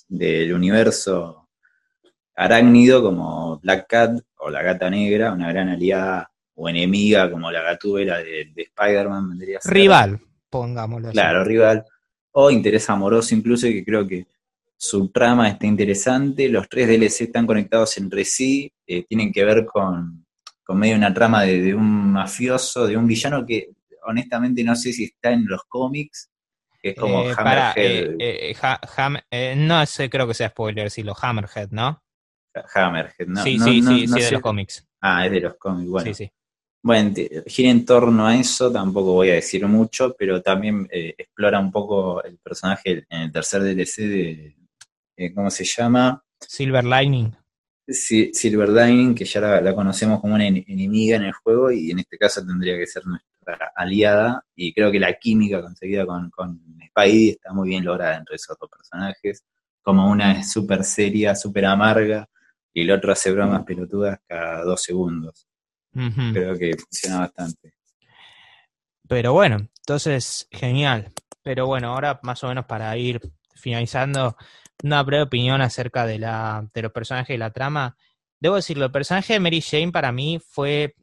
del universo arácnido, como Black Cat o la Gata Negra, una gran aliada o enemiga como la Gatúbela de, de Spider-Man, vendría Rival, pongámoslo Claro, rival. O interés amoroso incluso, que creo que su trama está interesante, los tres DLC están conectados entre sí, eh, tienen que ver con, con medio una trama de, un mafioso, de un villano que honestamente no sé si está en los cómics, que es como eh, Hammerhead. Eh, no sé, creo que sea spoiler, si lo Hammerhead, ¿no? Hammerhead, ¿no? Sí, sí, sí, sí, de los cómics. Ah, es de los cómics, bueno. Sí, sí. Bueno, gira en torno a eso, tampoco voy a decir mucho, pero también explora un poco el personaje en el tercer DLC de, eh, ¿cómo se llama? Silver Lining. Silver Lining, que ya la, conocemos como una enemiga en el juego y en este caso tendría que ser nuestra aliada. Y creo que la química conseguida con, con Spidey está muy bien lograda entre esos dos personajes. Como una es súper seria, súper amarga, y el otro hace bromas pelotudas cada dos segundos. Creo que funciona bastante. Pero bueno, entonces, genial. Pero bueno, ahora más o menos para ir finalizando, una breve opinión acerca de, la, de los personajes y la trama. Debo decirlo, el personaje de Mary Jane para mí fue...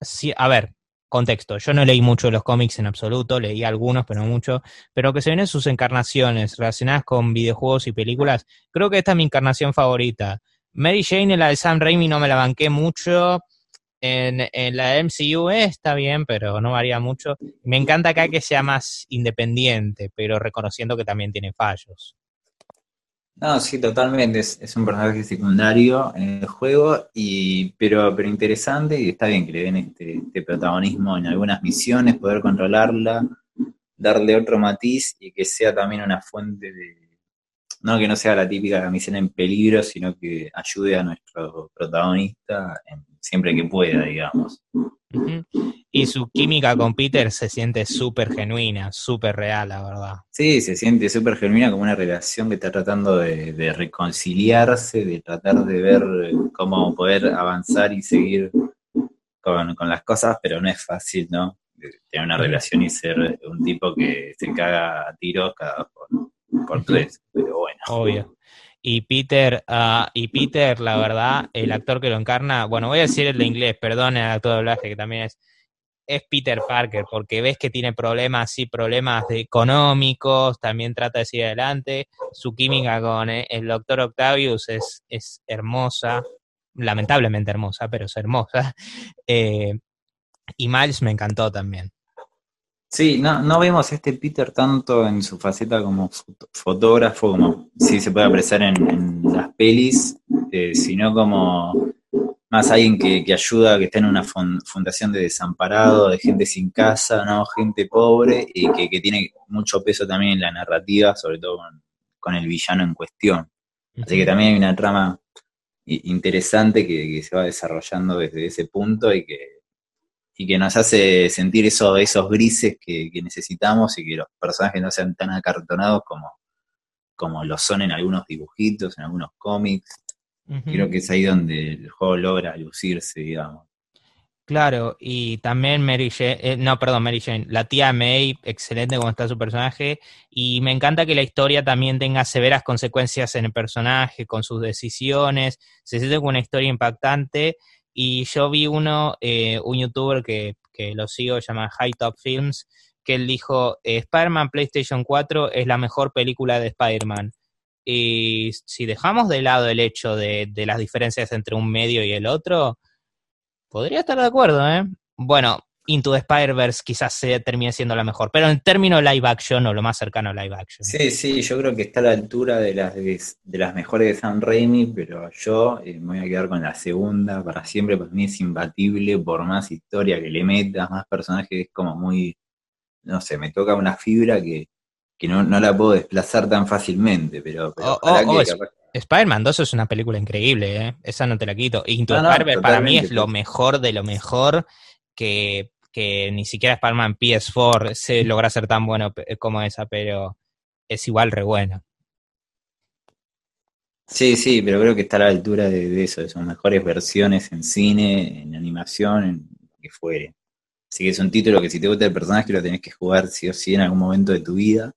Sí, a ver, contexto. Yo no leí mucho los cómics en absoluto, leí algunos, pero no mucho. Pero que se ven en sus encarnaciones relacionadas con videojuegos y películas, creo que esta es mi encarnación favorita. Mary Jane, en la de Sam Raimi, no me la banqué mucho. En, en la MCU está bien, pero no varía mucho. Me encanta acá que sea más independiente, pero reconociendo que también tiene fallos. No, sí, totalmente. Es, un personaje secundario en el juego, y, pero, pero interesante y está bien que le den este, este, protagonismo en algunas misiones, poder controlarla, darle otro matiz y que sea también una fuente de, no que no sea la típica camiseta en peligro, sino que ayude a nuestro protagonista siempre que pueda, digamos. Y su química con Peter se siente súper genuina, súper real, la verdad. Sí, se siente súper genuina como una relación que está tratando de, reconciliarse, de tratar de ver cómo poder avanzar y seguir con, con las cosas, pero no es fácil, ¿no? Tener una relación y ser un tipo que se caga a tiros cada por, por tres, pero bueno. Obvio. Y Peter, uh, y Peter, la verdad, el actor que lo encarna, bueno, voy a decir el de inglés, perdón, el actor de doblaje que también es, es Peter Parker, porque ves que tiene problemas, sí, problemas económicos, también trata de seguir adelante. Su química con eh, el doctor Octavius es, es hermosa, lamentablemente hermosa, pero es hermosa. [LAUGHS] Eh, y Miles me encantó también. Sí, no, no vemos a este Peter tanto en su faceta como fotógrafo, como sí se puede apreciar en, las pelis, eh, sino como más alguien que, ayuda, que está en una fundación de desamparado, de gente sin casa, ¿no? gente pobre, y que, tiene mucho peso también en la narrativa, sobre todo con, el villano en cuestión. Así que también hay una trama interesante que se va desarrollando desde ese punto y que y que nos hace sentir eso, esos grises que, necesitamos y que los personajes no sean tan acartonados como, como lo son en algunos dibujitos, en algunos cómics. Creo que es ahí donde el juego logra lucirse, digamos. Claro, y también Mary Jane, eh, no, perdón, Mary Jane, la tía May, excelente como está su personaje, y me encanta que la historia también tenga severas consecuencias en el personaje, con sus decisiones, se siente como una historia impactante, y yo vi uno, eh, un youtuber que, lo sigo, se llama High Top Films, que él dijo, eh, Spider-Man PlayStation 4 es la mejor película de Spider-Man. Y si dejamos de lado el hecho de, de, las diferencias entre un medio y el otro, podría estar de acuerdo, ¿eh? Bueno, Into the Spider-Verse quizás se termine siendo la mejor, pero en términos live action o lo más cercano a live action. Sí, sí, yo creo que está a la altura de las, de, las mejores de Sam Raimi, pero yo eh, me voy a quedar con la segunda para siempre, para mí es imbatible, por más historia que le metas, más personajes, es como muy, no sé, me toca una fibra que, no, la puedo desplazar tan fácilmente, pero... pero oh, oh, Spider-Man 2 es una película increíble, ¿eh? esa no te la quito. Into the Spider-Verse para mí es lo mejor de lo mejor que que ni siquiera Spider-Man PS4 se logra ser tan bueno como esa, pero es igual re bueno. Sí, sí, pero creo que está a la altura de, eso, de sus mejores versiones en cine, en animación, en lo que fuere. Así que es un título que si te gusta el personaje lo tenés que jugar sí o sí en algún momento de tu vida.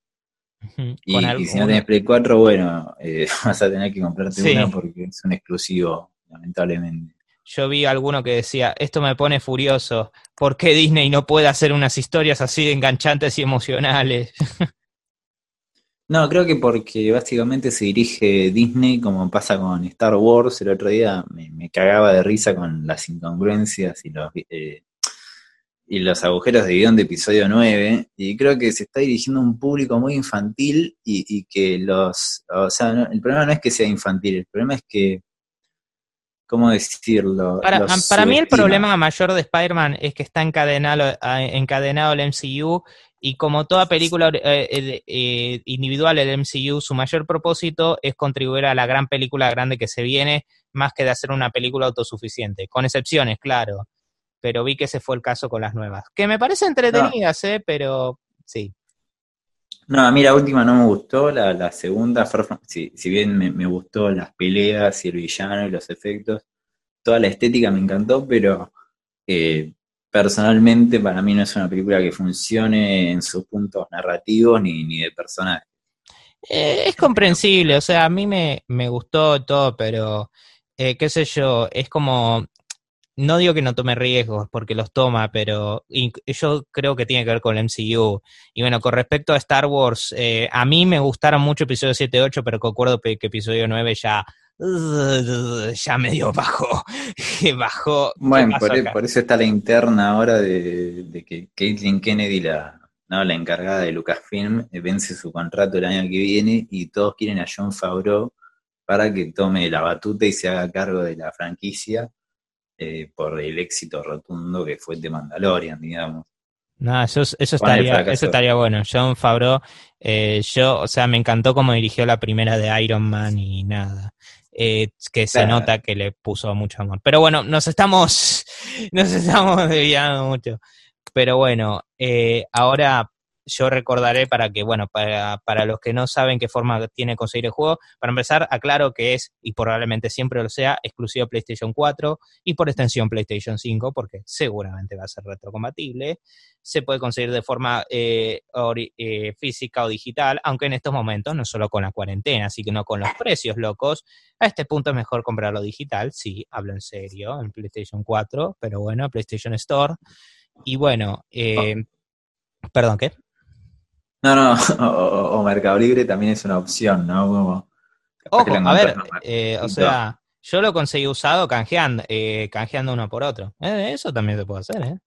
y, si no tenés Play 4, bueno, eh, [LAUGHS] vas a tener que comprarte una porque es un exclusivo, lamentablemente yo vi alguno que decía, esto me pone furioso, ¿por qué Disney no puede hacer unas historias así de enganchantes y emocionales? [LAUGHS] No, creo que porque básicamente se dirige Disney como pasa con Star Wars. El otro día me, cagaba de risa con las incongruencias y los, eh, y los agujeros de guion de episodio 9. Y creo que se está dirigiendo a un público muy infantil y, y que los... O sea, el problema no es que sea infantil, el problema es que ¿cómo decirlo? Para, mí el problema mayor de Spider-Man es que está encadenado, encadenado el MCU y como toda película eh, eh, individual del MCU, su mayor propósito es contribuir a la gran película grande que se viene, más que de hacer una película autosuficiente, con excepciones, claro. Pero vi que ese fue el caso con las nuevas. Que me parece entretenidas, ¿eh? Pero sí. No, a mí la última no me gustó, la, segunda, si, bien me, gustó las peleas y el villano y los efectos, toda la estética me encantó, pero eh, personalmente para mí no es una película que funcione en sus puntos narrativos ni, ni de personaje. Eh, es comprensible, o sea, a mí me, me gustó todo, pero eh, qué sé yo, es como no digo que no tome riesgos, porque los toma, pero yo creo que tiene que ver con el MCU. Y bueno, con respecto a Star Wars, eh, a mí me gustaron mucho episodio 7 y 8, pero concuerdo que episodio 9 ya, [LAUGHS] ya medio bajó. [LAUGHS] bajó. Bueno, e, por, eso está la interna ahora de, que Caitlin Kennedy, la, no, la encargada de Lucasfilm, eh, vence su contrato el año que viene y todos quieren a John Favreau para que tome la batuta y se haga cargo de la franquicia eh, por el éxito rotundo que fue de Mandalorian, digamos. No, eso, eso, estaría, eso estaría bueno. John Favreau, eh, yo, o sea, me encantó cómo dirigió la primera de Iron Man y nada. Eh, que se nota que le puso mucho amor. Pero bueno, nos estamos, [LAUGHS] nos estamos desviando mucho. Pero bueno, eh, ahora yo recordaré para que, bueno, para, para, los que no saben qué forma tiene conseguir el juego, para empezar, aclaro que es, y probablemente siempre lo sea, exclusivo PlayStation 4 y por extensión PlayStation 5, porque seguramente va a ser retrocompatible. Se puede conseguir de forma eh, eh, física o digital, aunque en estos momentos no solo con la cuarentena, así que no con los precios locos. A este punto es mejor comprarlo digital, sí, hablo en serio, en PlayStation 4, pero bueno, PlayStation Store. Y bueno, eh, perdón, ¿qué? No, no, [LAUGHS] o, Mercado Libre también es una opción, ¿no? Ojo, a ver, eh, o sea, yo lo conseguí usado canjeando, eh, canjeando uno por otro. Eh, eso también se puede hacer, ¿eh?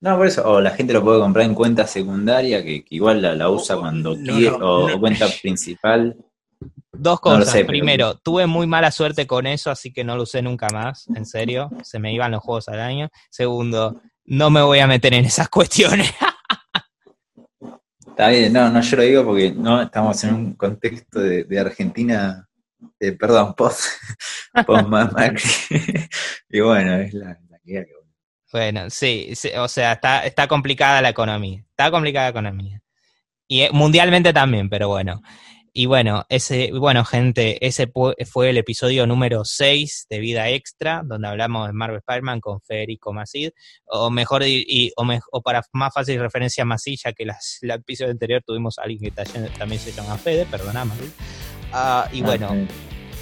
No, por eso, o la gente lo puede comprar en cuenta secundaria, que, igual la, usa cuando quiere, o cuenta principal. Dos cosas. Primero, tuve muy mala suerte con eso, así que no lo usé nunca más, en serio. Se me iban los juegos al año. Segundo, no me voy a meter en esas [LAUGHS] cuestiones. Está bien, no, no, yo lo digo porque no estamos en un contexto de, Argentina, perdón, post, [LAUGHS] post más [LAUGHS] y bueno, es la, la que Bueno, sí, o sea, está, está complicada la economía, está complicada la economía. Y eh, mundialmente también, pero bueno. Y bueno, ese, bueno, gente, ese fue el episodio número 6 de Vida Extra, donde hablamos de Marvel Spider-Man con Federico Masid, o mejor, y, o, para más fácil referencia a ya que las, el episodio anterior tuvimos a alguien que también se llama Fede, perdona, ah, y ah, bueno,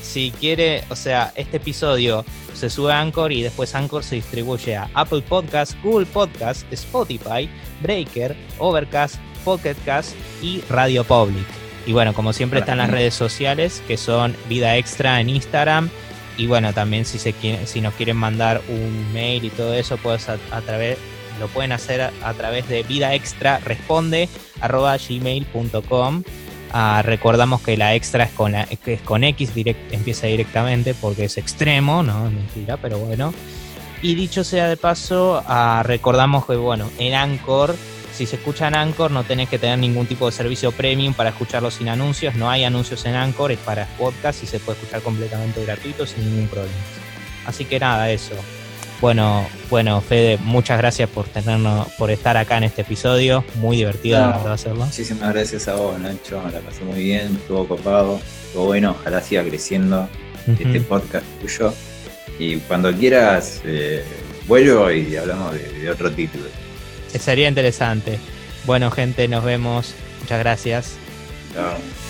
si quiere, o sea, este episodio se sube a Anchor y después Anchor se distribuye a Apple Podcasts, Google Podcasts, Spotify, Breaker, Overcast, Pocket Cast y Radio Public. Y bueno, como siempre están las redes sociales, que son Vida Extra en Instagram. Y bueno, también si, se si nos quieren mandar un mail y todo eso, pues a, través, lo pueden hacer a, través de vida extra responde gmail.com. Ah, recordamos que la extra es con, la, es con X, direct, empieza directamente porque es extremo, no es mentira, pero bueno. Y dicho sea de paso, ah, recordamos que bueno, en Anchor si se escucha en Anchor no tenés que tener ningún tipo de servicio premium para escucharlo sin anuncios, no hay anuncios en Anchor, es para podcast y se puede escuchar completamente gratuito sin ningún problema. Así que nada, eso. Bueno, bueno, Fede, muchas gracias por tenernos, por estar acá en este episodio. Muy divertido no, hacerlo. Muchísimas gracias a vos, Nacho. La pasé muy bien, estuvo copado, estuvo bueno, ojalá siga creciendo este podcast tuyo. Y cuando quieras, eh, vuelvo y hablamos de otro título. Sería interesante. Bueno, gente, nos vemos. Muchas gracias. Chao.